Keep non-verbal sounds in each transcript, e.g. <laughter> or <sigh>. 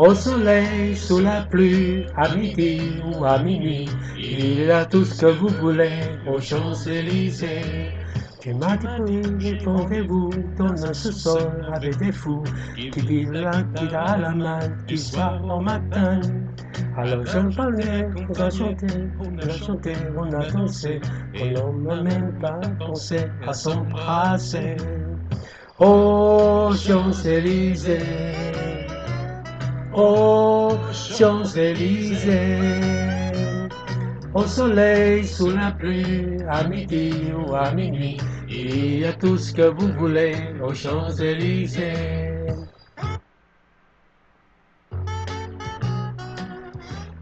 Au soleil, sous la pluie, à midi ou à minuit, il a tout ce que vous voulez aux Champs-Élysées. Tu m'as dit rendez-vous dans un sous-sol avec des fous qui vivent la guitare à la main du soir au matin. Alors je parlais, on a chanté, on a chanté, on a dansé, on n'a même pas pensé à s'embrasser. Oh Champs-Élysées. Aux Champs-Élysées, au soleil, sous la pluie, à midi ou à minuit, il y a tout ce que vous voulez aux Champs-Élysées。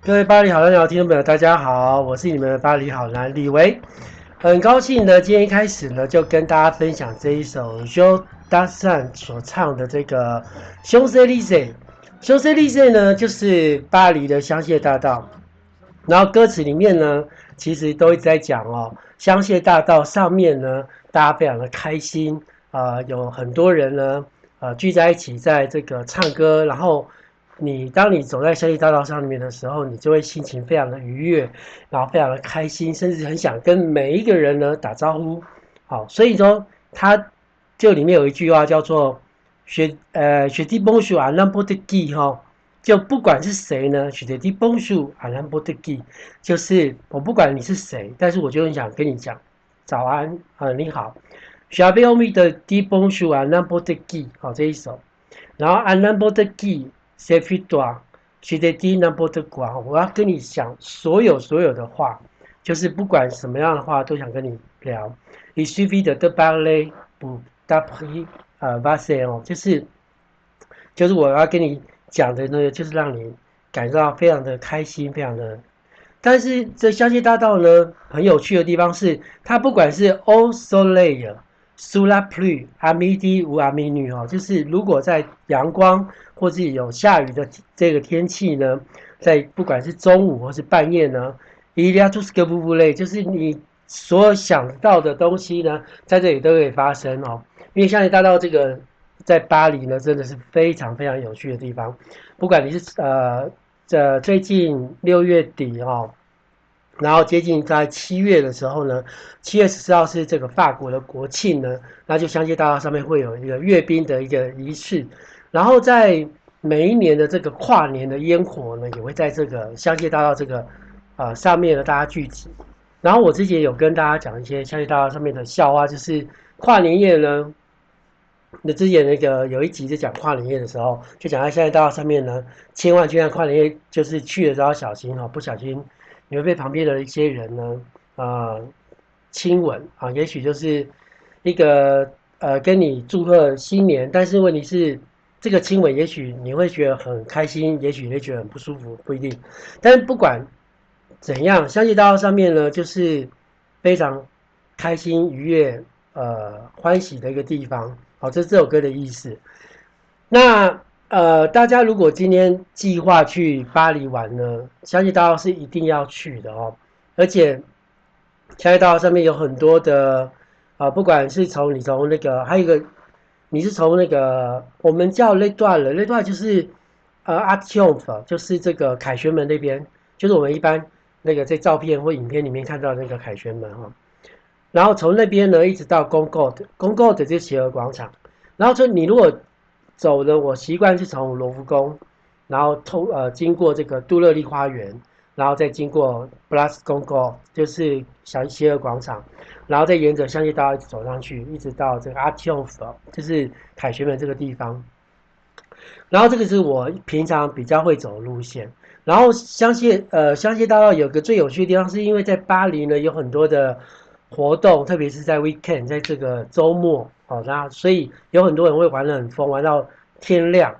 各位巴黎好男聊听众朋友，大家好，我是你们的巴黎好男李维，很高兴呢，今天一开始呢，就跟大家分享这一首 Joe Dassin 所唱的这个 Champs-Élysées。香榭丽舍呢，就是巴黎的香榭大道。然后歌词里面呢，其实都一直在讲哦，香榭大道上面呢，大家非常的开心啊、有很多人呢，呃，聚在一起在这个唱歌。然后你当你走在香榭大道上面的时候，你就会心情非常的愉悦，然后非常的开心，甚至很想跟每一个人呢打招呼。好，所以说它就里面有一句话叫做。学呃学弟蹦树啊，兰博的基哈，就不管是谁呢，学弟蹦树啊，兰博的基，就是我不管你是谁，但是我就很想跟你讲早安啊、呃，你好。学弟欧米的弟蹦树啊，兰博的基，好这一首。然后啊，兰博的基，谢菲多，学弟兰博的瓜，我要跟你讲所有所有的话，就是不管什么样的话都想跟你聊。以谢菲的的巴雷不搭配。呃，巴塞哦，就是就是我要跟你讲的呢，就是让你感受到非常的开心，非常的。但是这香榭大道呢，很有趣的地方是，它不管是 au soleil、sous la pluie、à midi u a m i n u 哦，就是如果在阳光或是有下雨的这个天气呢，在不管是中午或是半夜呢，il y a tout ce que vous voulez，就是你所想到的东西呢，在这里都可以发生哦。因为香榭大道这个在巴黎呢，真的是非常非常有趣的地方。不管你是呃，这最近六月底哦，然后接近在七月的时候呢，七月十四号是这个法国的国庆呢，那就香榭大道上面会有一个阅兵的一个仪式。然后在每一年的这个跨年的烟火呢，也会在这个香榭大道这个啊、呃、上面呢大家聚集。然后我之前有跟大家讲一些香榭大道上面的笑话，就是跨年夜呢。那之前那个有一集就讲跨年夜的时候，就讲到现在大道上面呢，千万千万跨年夜就是去的时候要小心哈，不小心你会被旁边的一些人呢，呃，亲吻啊，也许就是一个呃跟你祝贺新年，但是问题是这个亲吻，也许你会觉得很开心，也许你会觉得很不舒服，不一定。但不管怎样，相信大道上面呢，就是非常开心、愉悦、呃欢喜的一个地方。好，这是这首歌的意思。那呃，大家如果今天计划去巴黎玩呢，香榭大道是一定要去的哦。而且香榭大道上面有很多的啊、呃，不管是从你从那个，还有一个你是从那个我们叫那段了，那段就是呃，Arc de Triomphe 就是这个凯旋门那边，就是我们一般那个在照片或影片里面看到那个凯旋门哈。哦然后从那边呢，一直到 g o n g o d g o n g o d 就是协和广场。然后说你如果走的，我习惯是从罗浮宫，然后通呃经过这个杜乐丽花园，然后再经过 Place Concorde，就是小协和广场，然后再沿着香榭大道一直走上去，一直到这个 Arc de Triomphe，就是凯旋门这个地方。然后这个是我平常比较会走的路线。然后香榭呃香榭大道有个最有趣的地方，是因为在巴黎呢有很多的。活动，特别是在 weekend，在这个周末，好，那所以有很多人会玩得很疯，玩到天亮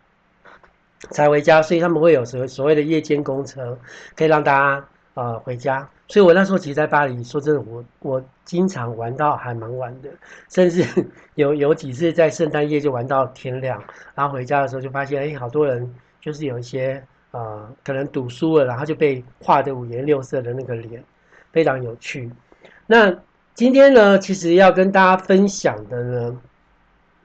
才回家，所以他们会有所所谓的夜间公车，可以让大家呃回家。所以我那时候其实，在巴黎，说真的，我我经常玩到还蛮晚的，甚至 <laughs> 有有几次在圣诞夜就玩到天亮，然后回家的时候就发现，哎，好多人就是有一些呃，可能赌输了，然后就被画的五颜六色的那个脸，非常有趣。那今天呢，其实要跟大家分享的呢，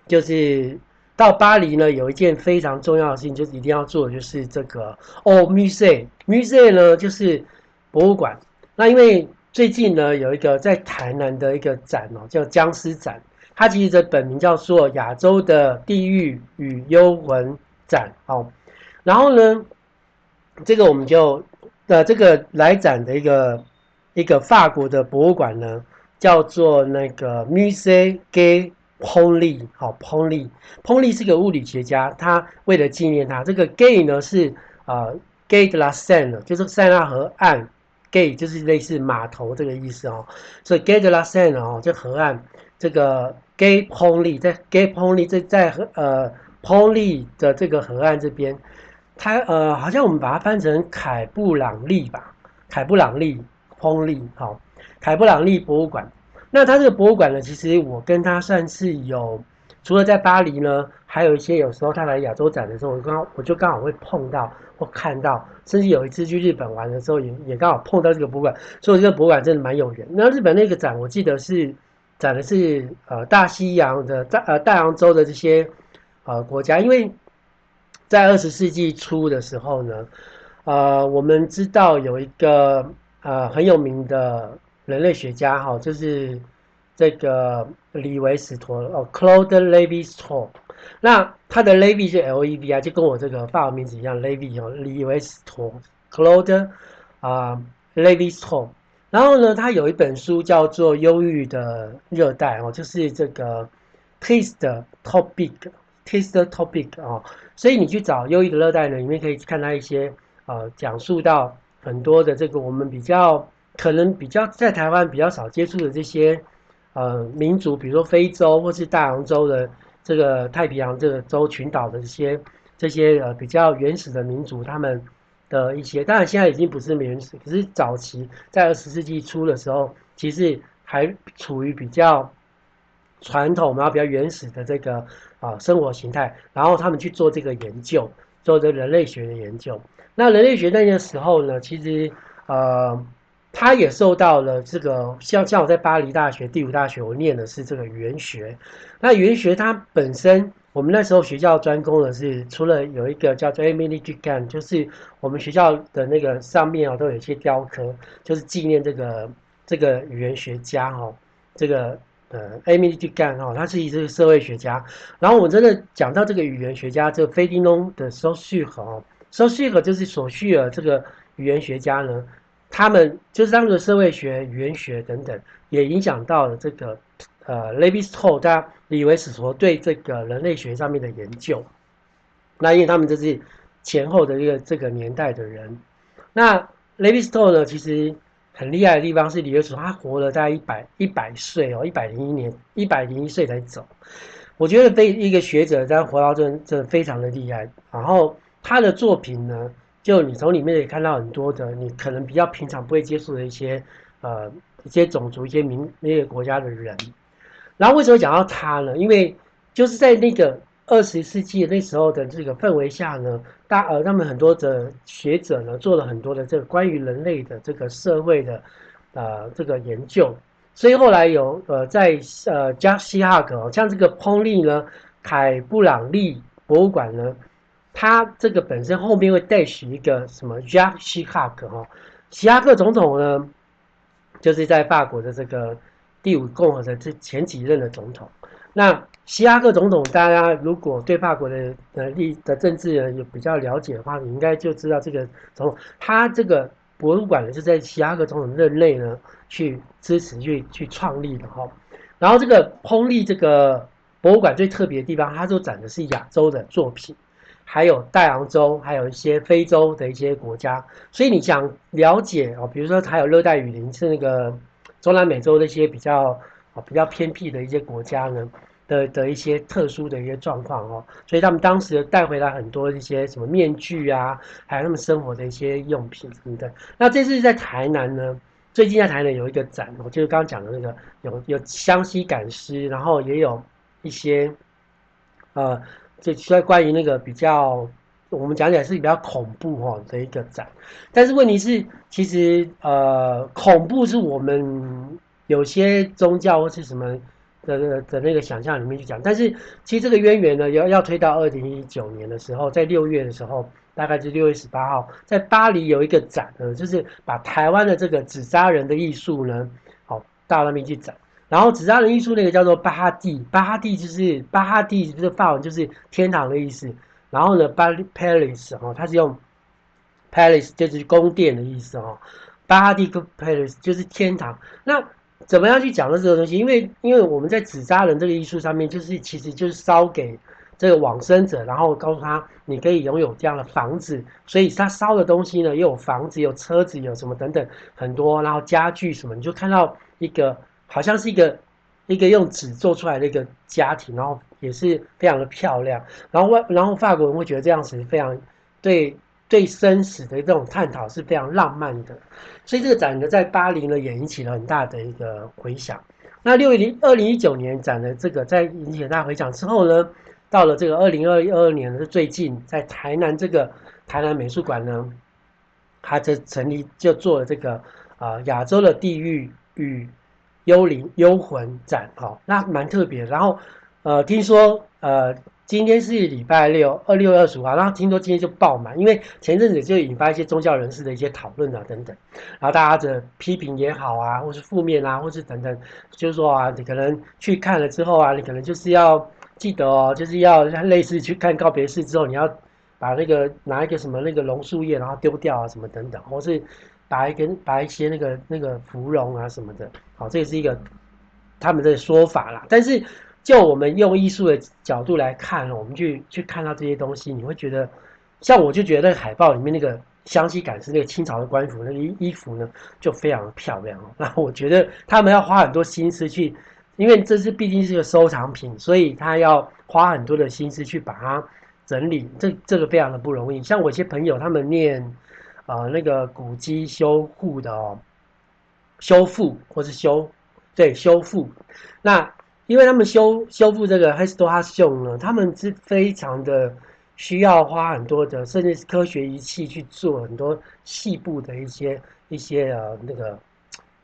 就是到巴黎呢，有一件非常重要的事情，就是一定要做的，就是这个哦，Musée，Musée 呢，就是博物馆。那因为最近呢，有一个在台南的一个展哦，叫僵尸展，它其实的本名叫做亚洲的地狱与幽魂展哦。然后呢，这个我们就呃，这个来展的一个一个法国的博物馆呢，叫做那个 Musée Gay Pauli 好，Pauli Pauli 是个物理学家，他为了纪念他，这个 Gay 呢是呃 Gay de la Seine，就是塞纳河岸。gay 就是类似码头这个意思哦，所以 gay de la Seine 哦，这河岸这个 Gay Pauli 在 Gay Pauli 在在河呃 Pauli 的这个河岸这边，他呃好像我们把它翻成凯布朗利吧，凯布朗利 Pauli 好，凯布朗利博物馆。那它这个博物馆呢，其实我跟他算是有，除了在巴黎呢，还有一些有时候他来亚洲展的时候，我刚我就刚好会碰到。或看到，甚至有一次去日本玩的时候也，也也刚好碰到这个博物馆，所以这个博物馆真的蛮有缘。那日本那个展，我记得是展的是呃大西洋的大呃大洋洲的这些呃国家，因为在二十世纪初的时候呢，呃，我们知道有一个呃很有名的人类学家哈，就是这个李维史陀哦，Claude Lévi-Strauss 那他的 Levi 是 L E V 啊，就跟我这个法文名字一样，Levi 哦，李维斯托，Claude 啊，Lévi-Strauss。然后呢，他有一本书叫做《忧郁的热带》哦，就是这个 Taste Topic，Taste Topic 哦。所以你去找《忧郁的热带》呢，里面可以看到一些呃，讲述到很多的这个我们比较可能比较在台湾比较少接触的这些呃民族，比如说非洲或是大洋洲的。这个太平洋这个洲群岛的这些这些呃比较原始的民族，他们的一些，当然现在已经不是原始，可是早期在二十世纪初的时候，其实还处于比较传统，然后比较原始的这个啊生活形态，然后他们去做这个研究，做这人类学的研究。那人类学那个时候呢，其实呃。他也受到了这个，像像我在巴黎大学第五大学，我念的是这个语言学。那语言学它本身，我们那时候学校专攻的是，除了有一个叫做 Émile Durkheim，就是我们学校的那个上面啊都有一些雕刻，就是纪念这个这个语言学家哈，这个呃 Émile Durkheim 哈，他是一个社会学家。然后我真的讲到这个语言学家，这个 Ferdinon de Saussure 哈，Saussure 就是索绪尔这个语言学家呢。他们就是当时社会学、语言学等等，也影响到了这个呃，Lévi-Strauss 他李维史陀对这个人类学上面的研究。那因为他们这是前后的一个这个年代的人。那 Lévi-Strauss 呢，其实很厉害的地方是李维史陀他活了大概一百一百岁哦，一百零一年，一百零一岁才走。我觉得被一个学者这样活到这这非常的厉害。然后他的作品呢，就你从里面也看到很多的，你可能比较平常不会接触的一些，呃，一些种族、一些民那些国家的人。然后为什么讲到他呢？因为就是在那个二十世纪那时候的这个氛围下呢，大呃，他们很多的学者呢做了很多的这个关于人类的这个社会的呃这个研究。所以后来有呃在呃加西哈格，像这个彭利呢，凯布朗利博物馆呢。他这个本身后面会带起一个什么 Jacques Chirac 哈，希拉克总统呢，就是在法国的这个第五共和的这前几任的总统。那希拉克总统，大家如果对法国的呃历的政治人有比较了解的话，你应该就知道这个总统，他这个博物馆呢是在希拉克总统任内呢去支持去去创立的哈。然后这个亨利这个博物馆最特别的地方，它就展的是亚洲的作品。还有大洋洲，还有一些非洲的一些国家，所以你想了解哦，比如说还有热带雨林，是那个中南美洲的一些比较啊比较偏僻的一些国家呢的的一些特殊的一些状况哦，所以他们当时带回来很多一些什么面具啊，还有他们生活的一些用品什么的。那这次在台南呢，最近在台南有一个展，我就是刚刚讲的那个有有湘西赶尸，然后也有一些呃，就在关于那个比较我们讲起来是比较恐怖哈的一个展。但是问题是，其实呃，恐怖是我们有些宗教或是什么的的的那个想象里面去讲，但是其实这个渊源呢，要要推到二零一九年的时候，在六月的时候。大概是六月十八号，在巴黎有一个展呢，就是把台湾的这个纸扎人的艺术呢，好到那边去展。然后纸扎人艺术那个叫做巴哈蒂，巴哈蒂就是巴哈蒂，就是法文就是天堂的意思。然后呢，巴黎 Palace 哦，它是用 Palace 就是宫殿的意思哦，巴哈蒂跟 Palace 就是天堂。那怎么样去讲的这个东西？因为因为我们在纸扎人这个艺术上面，就是其实就是烧给。这个往生者，然后告诉他，你可以拥有这样的房子，所以他烧的东西呢，又有房子，有车子，有什么等等很多，然后家具什么，你就看到一个好像是一个一个用纸做出来的一个家庭，然后也是非常的漂亮，然后外然后法国人会觉得这样子非常对对生死的这种探讨是非常浪漫的，所以这个展呢，在巴黎呢也引起了很大的一个回响。那六零二零一九年展的这个在引起很大回响之后呢，到了这个二零二二年的最近，在台南这个台南美术馆呢，它就成立就做了这个啊亚洲的地域与幽灵幽魂展，哈，那蛮特别。然后呃，听说呃今天是礼拜六，二六二十五号，然后听说今天就爆满，因为前阵子就引发一些宗教人士的一些讨论啊等等，然后大家的批评也好啊，或是负面啊，或是等等，就是说啊，你可能去看了之后啊，你可能就是要。记得哦，就是要类似去看告别式之后，你要把那个拿一个什么那个榕树叶，然后丢掉啊，什么等等，或是把一根把一些那个那个芙蓉啊什么的，这也是一个他们的说法啦。但是就我们用艺术的角度来看，我们去去看到这些东西，你会觉得，像我就觉得海报里面那个湘西赶尸那个清朝的官服那个衣衣服呢，就非常的漂亮哦。<laughs> 那我觉得他们要花很多心思去。因为这是毕竟是个收藏品，所以他要花很多的心思去把它整理，这这个非常的不容易。像我一些朋友，他们念呃那个古籍修复的哦，修复或是修对修复，那因为他们修修复这个 h i s t o h a s o n 呢，他们是非常的需要花很多的，甚至是科学仪器去做很多细部的一些一些呃那个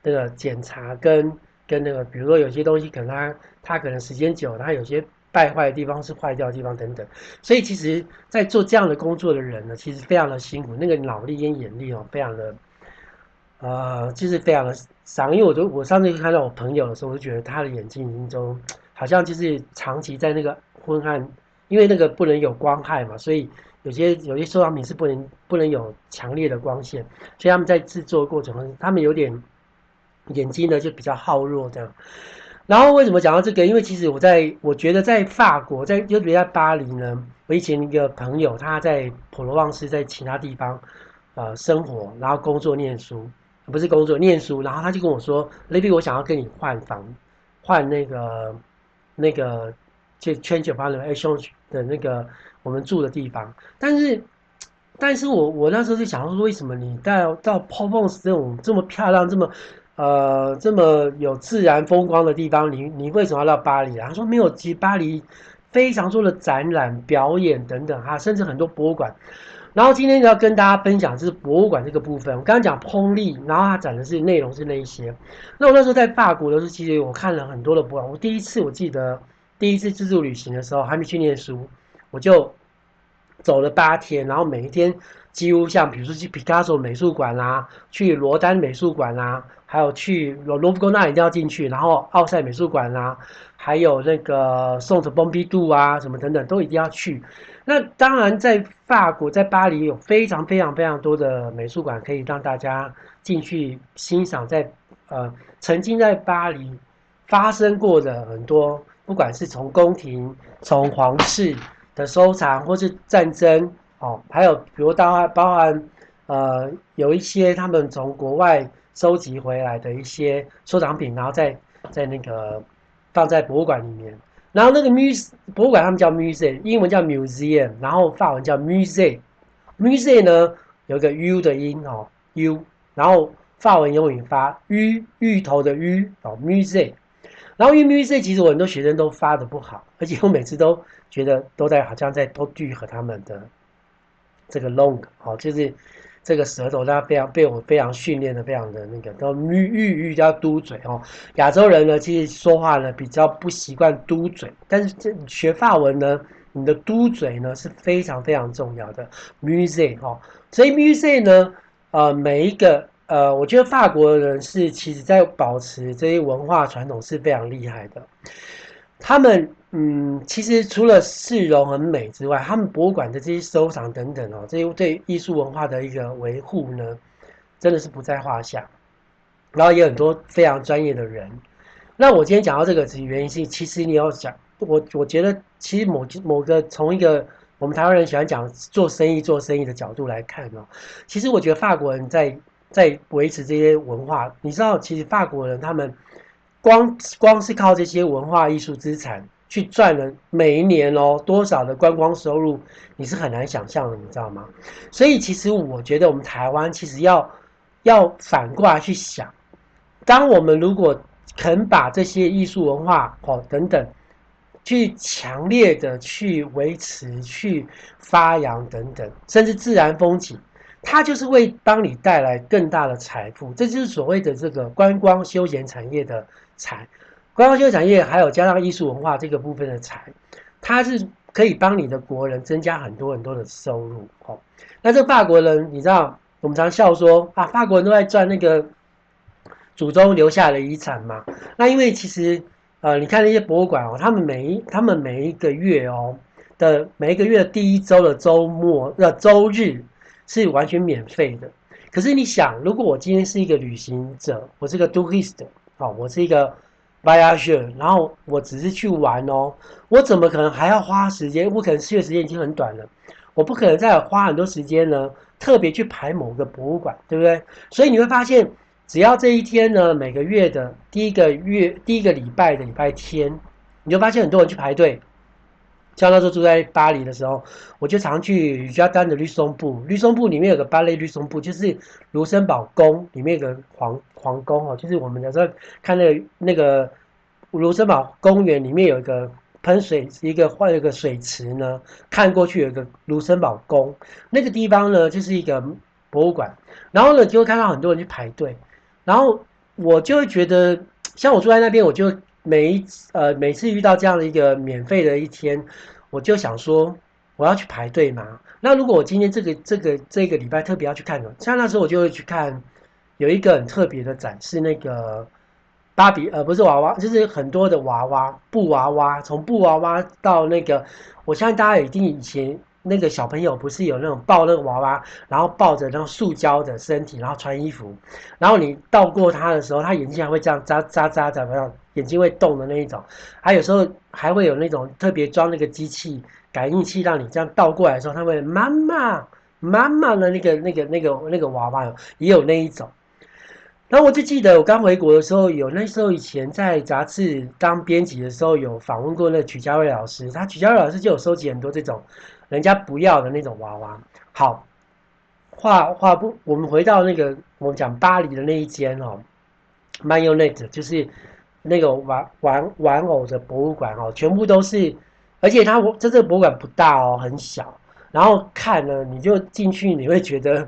那个检查跟。跟那个，比如说有些东西可能它它可能时间久，它有些败坏的地方是坏掉的地方等等，所以其实，在做这样的工作的人呢，其实非常的辛苦，那个脑力跟眼力哦，非常的，呃，就是非常的伤。因为我就我上次看到我朋友的时候，我就觉得他的眼睛中好像就是长期在那个昏暗，因为那个不能有光害嘛，所以有些有些收藏品是不能不能有强烈的光线，所以他们在制作过程中，他们有点。眼睛呢就比较耗弱这样，然后为什么讲到这个？因为其实我在我觉得在法国，在特别在巴黎呢，我以前一个朋友他在普罗旺斯，在其他地方呃生活，然后工作念书，不是工作念书，然后他就跟我说，Lady，我想要跟你换房，换那个那个就 change apartment 的那个我们住的地方，但是但是我我那时候就想说，为什么你到到 Provence 这种这么漂亮这么呃，这么有自然风光的地方，你你为什么要到巴黎啊？他说没有，其实巴黎非常多的展览、表演等等哈，甚至很多博物馆。然后今天要跟大家分享是博物馆这个部分。我刚刚讲碰力，然后他展的是内容是那一些。那我那时候在法国的时候，其实我看了很多的博物馆。我第一次我记得第一次自助旅行的时候，还没去念书，我就走了八天，然后每一天几乎像比如说去毕加索美术馆啦，去罗丹美术馆啦。还有去罗罗浮宫那一定要进去，然后奥赛美术馆啊，还有那个宋的蓬皮杜啊，什么等等都一定要去。那当然，在法国，在巴黎有非常非常非常多的美术馆可以让大家进去欣赏在，呃曾经在巴黎发生过的很多，不管是从宫廷、从皇室的收藏，或是战争哦，还有比如包含包含呃有一些他们从国外。收集回来的一些收藏品，然后在在那个放在博物馆里面。然后那个 muse 博物馆他们叫 museum，英文叫 museum，然后法文叫 musée。musée 呢有个 u 的音哦，u，然后法文用语发芋芋头的芋哦 muse，。然后因为 muse 其实我很多学生都发的不好，而且我每次都觉得都在好像在都聚合他们的这个 long 哦，就是。这个舌头，它非常被我非常训练的，非常的那个，都吁吁吁叫嘟嘴哦。亚洲人呢，其实说话呢比较不习惯嘟嘴，但是这学法文呢，你的嘟嘴呢是非常非常重要的。music 哦，所以 music 呢，呃，每一个呃，我觉得法国人是其实在保持这些文化传统是非常厉害的，他们。嗯，其实除了市容很美之外，他们博物馆的这些收藏等等哦，这些对艺术文化的一个维护呢，真的是不在话下。然后也有很多非常专业的人。那我今天讲到这个，其原因是，其实你要讲，我我觉得，其实某某个从一个我们台湾人喜欢讲做生意做生意的角度来看哦，其实我觉得法国人在在维持这些文化，你知道，其实法国人他们光光是靠这些文化艺术资产。去赚了每一年哦多少的观光收入，你是很难想象的，你知道吗？所以其实我觉得我们台湾其实要要反过来去想，当我们如果肯把这些艺术文化哦等等，去强烈的去维持、去发扬等等，甚至自然风景，它就是会帮你带来更大的财富，这就是所谓的这个观光休闲产业的财。观光休产业还有加上艺术文化这个部分的财，它是可以帮你的国人增加很多很多的收入。哦，那这法国人，你知道，我们常笑说啊，法国人都在赚那个祖宗留下的遗产嘛。那因为其实，呃，你看那些博物馆哦，他们每一他们每一个月哦的每一个月的第一周的周末的周日是完全免费的。可是你想，如果我今天是一个旅行者，我是个 tourist，哦，我是一个。然后我只是去玩哦，我怎么可能还要花时间？我可能去的时间已经很短了，我不可能再花很多时间呢，特别去排某个博物馆，对不对？所以你会发现，只要这一天呢，每个月的第一个月、第一个礼拜的礼拜天，你就发现很多人去排队。像那时候住在巴黎的时候，我就常去 Jardin de Luxembourg。绿松布里面有个巴黎绿松布，就是卢森堡宫里面有个皇皇宫哦，就是我们有时候看那个那个卢森堡公园里面有一个喷水，一个换一个水池呢，看过去有一个卢森堡宫，那个地方呢就是一个博物馆，然后呢就会看到很多人去排队，然后我就会觉得，像我住在那边，我就。每一次呃，每次遇到这样的一个免费的一天，我就想说，我要去排队嘛。那如果我今天这个这个这个礼拜特别要去看的，像那时候我就会去看，有一个很特别的展示，那个芭比呃不是娃娃，就是很多的娃娃布娃娃，从布娃娃到那个，我相信大家一定以前。那个小朋友不是有那种抱那个娃娃，然后抱着那种塑胶的身体，然后穿衣服，然后你倒过他的时候，他眼睛还会这样眨眨眨怎么样？眼睛会动的那一种。还有时候还会有那种特别装那个机器感应器，让你这样倒过来的时候，他会妈妈妈妈的那个那个那个那个娃娃也有那一种。然后我就记得我刚回国的时候，有那时候以前在杂志当编辑的时候，有访问过那个曲家瑞老师，他曲家瑞老师就有收集很多这种。人家不要的那种娃娃，好，话话不，我们回到那个我们讲巴黎的那一间哦，Marionette 就是那个玩玩玩偶的博物馆哦，全部都是，而且它这这个博物馆不大哦，很小，然后看了你就进去，你会觉得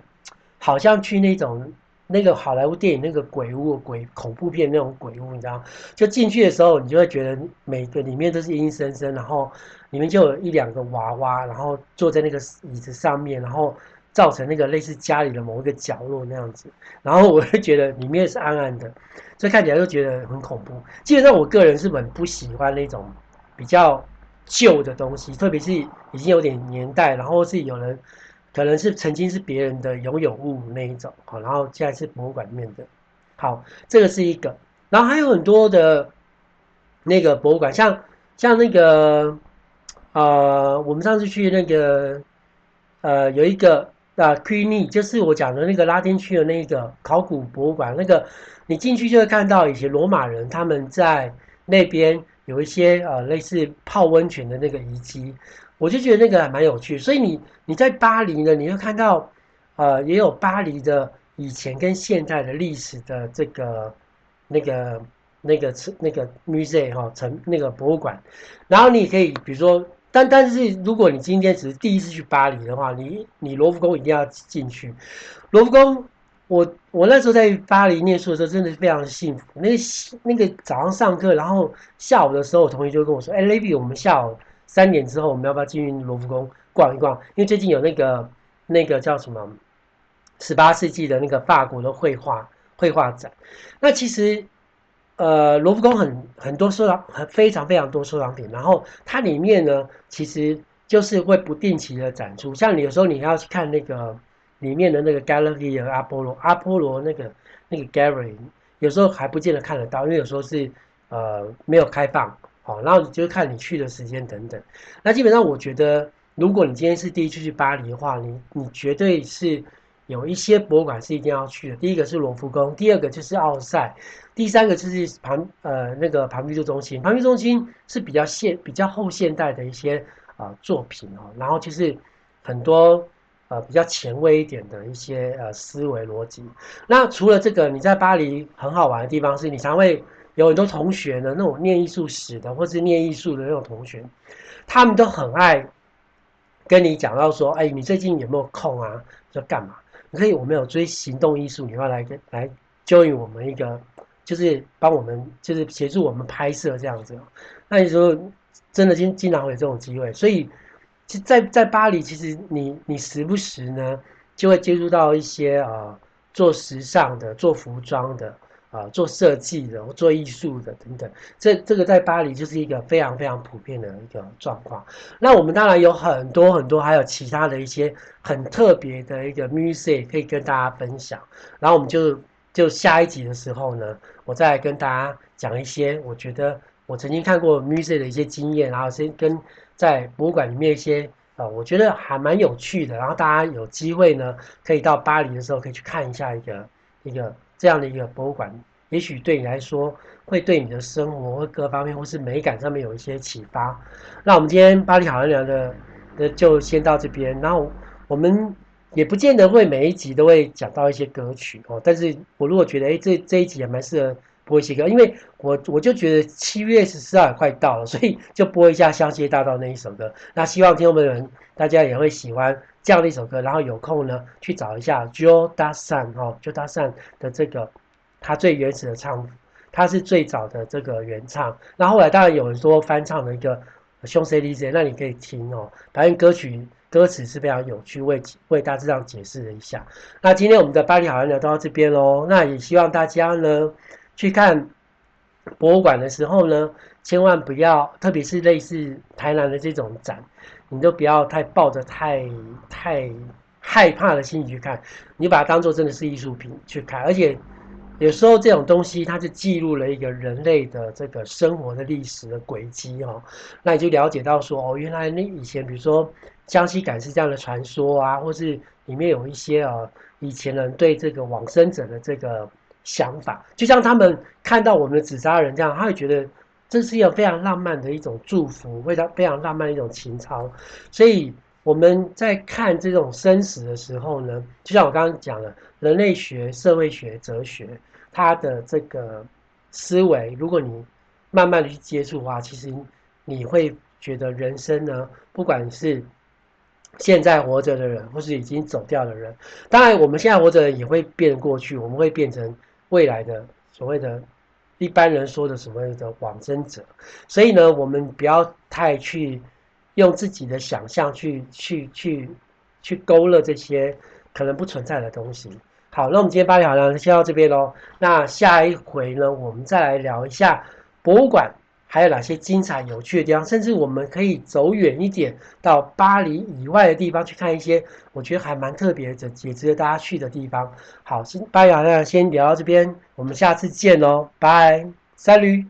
好像去那种那个好莱坞电影那个鬼屋、鬼恐怖片那种鬼屋，你知道，就进去的时候，你就会觉得每个里面都是阴森森，然后。里面就有一两个娃娃，然后坐在那个椅子上面，然后造成那个类似家里的某一个角落那样子。然后我会觉得里面是暗暗的，所以看起来就觉得很恐怖。基本上我个人是很不喜欢那种比较旧的东西，特别是已经有点年代，然后是有人可能是曾经是别人的拥有物那一种。好，然后现在是博物馆里面的。好，这个是一个。然后还有很多的那个博物馆，像像那个。呃，我们上次去那个，呃，有一个啊 q u e e n i 就是我讲的那个拉丁区的那个考古博物馆。那个你进去就会看到以前罗马人他们在那边有一些呃类似泡温泉的那个遗迹，我就觉得那个蛮有趣。所以你你在巴黎呢，你会看到呃也有巴黎的以前跟现代的历史的这个那个那个那个 museum 哈，成那个博物馆，然后你可以比如说，但但是如果你今天只是第一次去巴黎的话，你你罗浮宫一定要进去。罗浮宫，我我那时候在巴黎念书的时候，真的是非常幸福。那个那个早上上课，然后下午的时候，我同学就跟我说：“哎，Levi，我们下午三点之后，我们要不要进去罗浮宫逛一逛？因为最近有那个那个叫什么？”十八世纪的那个法国的绘画绘画展，那其实，呃，罗浮宫很很多收藏，很非常非常多收藏品。然后它里面呢，其实就是会不定期的展出。像你有时候你要去看那个里面的那个 Gallery 和阿波罗阿波罗那个那个 Gallery，有时候还不见得看得到，因为有时候是呃没有开放。然后就看你去的时间等等。那基本上我觉得，如果你今天是第一次去巴黎的话，你你绝对是。有一些博物馆是一定要去的，第一个是罗浮宫，第二个就是奥赛，第三个就是庞呃那个庞毕度中心。庞毕度中心是比较现比较后现代的一些啊、呃、作品哦，然后就是很多呃比较前卫一点的一些呃思维逻辑。那除了这个，你在巴黎很好玩的地方是你常会有很多同学呢，那种念艺术史的或是念艺术的那种同学，他们都很爱跟你讲到说，哎，你最近有没有空啊？要干嘛？可以，我们有追行动艺术，你要来跟来 join 我们一个，就是帮我们，就是协助我们拍摄这样子。那你说，真的经经常会有这种机会，所以，其在在巴黎，其实你你时不时呢，就会接触到一些啊、呃，做时尚的，做服装的。啊，做设计的，做艺术的等等，这这个在巴黎就是一个非常非常普遍的一个状况。那我们当然有很多很多，还有其他的一些很特别的一个 music 可以跟大家分享。然后我们就就下一集的时候呢，我再跟大家讲一些我觉得我曾经看过 music 的一些经验，然后先跟在博物馆里面一些啊，我觉得还蛮有趣的。然后大家有机会呢，可以到巴黎的时候可以去看一下一个一个。这样的一个博物馆，也许对你来说会对你的生活或各方面或是美感上面有一些启发。那我们今天巴黎好人聊的的就先到这边，然后我们也不见得会每一集都会讲到一些歌曲哦。但是我如果觉得哎，这这一集也蛮适合播一些歌，因为我我就觉得七月十四号也快到了，所以就播一下《香榭大道》那一首歌。那希望听众们大家也会喜欢。这样的一首歌，然后有空呢去找一下 Joe Dassin 哈，Joe Dassin 的这个他最原始的唱，他是最早的这个原唱。那后来当然有人说翻唱的一个 Champs-Élysées，那你可以听哦。反正歌曲歌词是非常有趣，为为大致上解释了一下。那今天我们的巴黎好像聊到这边喽，那也希望大家呢去看博物馆的时候呢，千万不要，特别是类似台南的这种展。你都不要太抱着太太害怕的心情去看，你把它当做真的是艺术品去看，而且有时候这种东西它是记录了一个人类的这个生活的历史的轨迹哦，那你就了解到说哦，原来那以前比如说江西赶尸这样的传说啊，或是里面有一些啊以前人对这个往生者的这个想法，就像他们看到我们的纸扎人这样，他会觉得。这是一个非常浪漫的一种祝福，非常非常浪漫的一种情操。所以我们在看这种生死的时候呢，就像我刚刚讲的，人类学、社会学、哲学，它的这个思维，如果你慢慢的去接触的话，其实你会觉得人生呢，不管是现在活着的人，或是已经走掉的人，当然我们现在活着的人也会变过去，我们会变成未来的所谓的。一般人说的所谓的往生者，所以呢，我们不要太去用自己的想象去去去去勾勒这些可能不存在的东西。好，那我们今天巴黎好了先到这边喽。那下一回呢，我们再来聊一下博物馆。还有哪些精彩有趣的地方？甚至我们可以走远一点，到巴黎以外的地方去看一些我觉得还蛮特别的、也值得大家去的地方。好，先巴黎好男先聊到这边，我们下次见喽，拜三驴。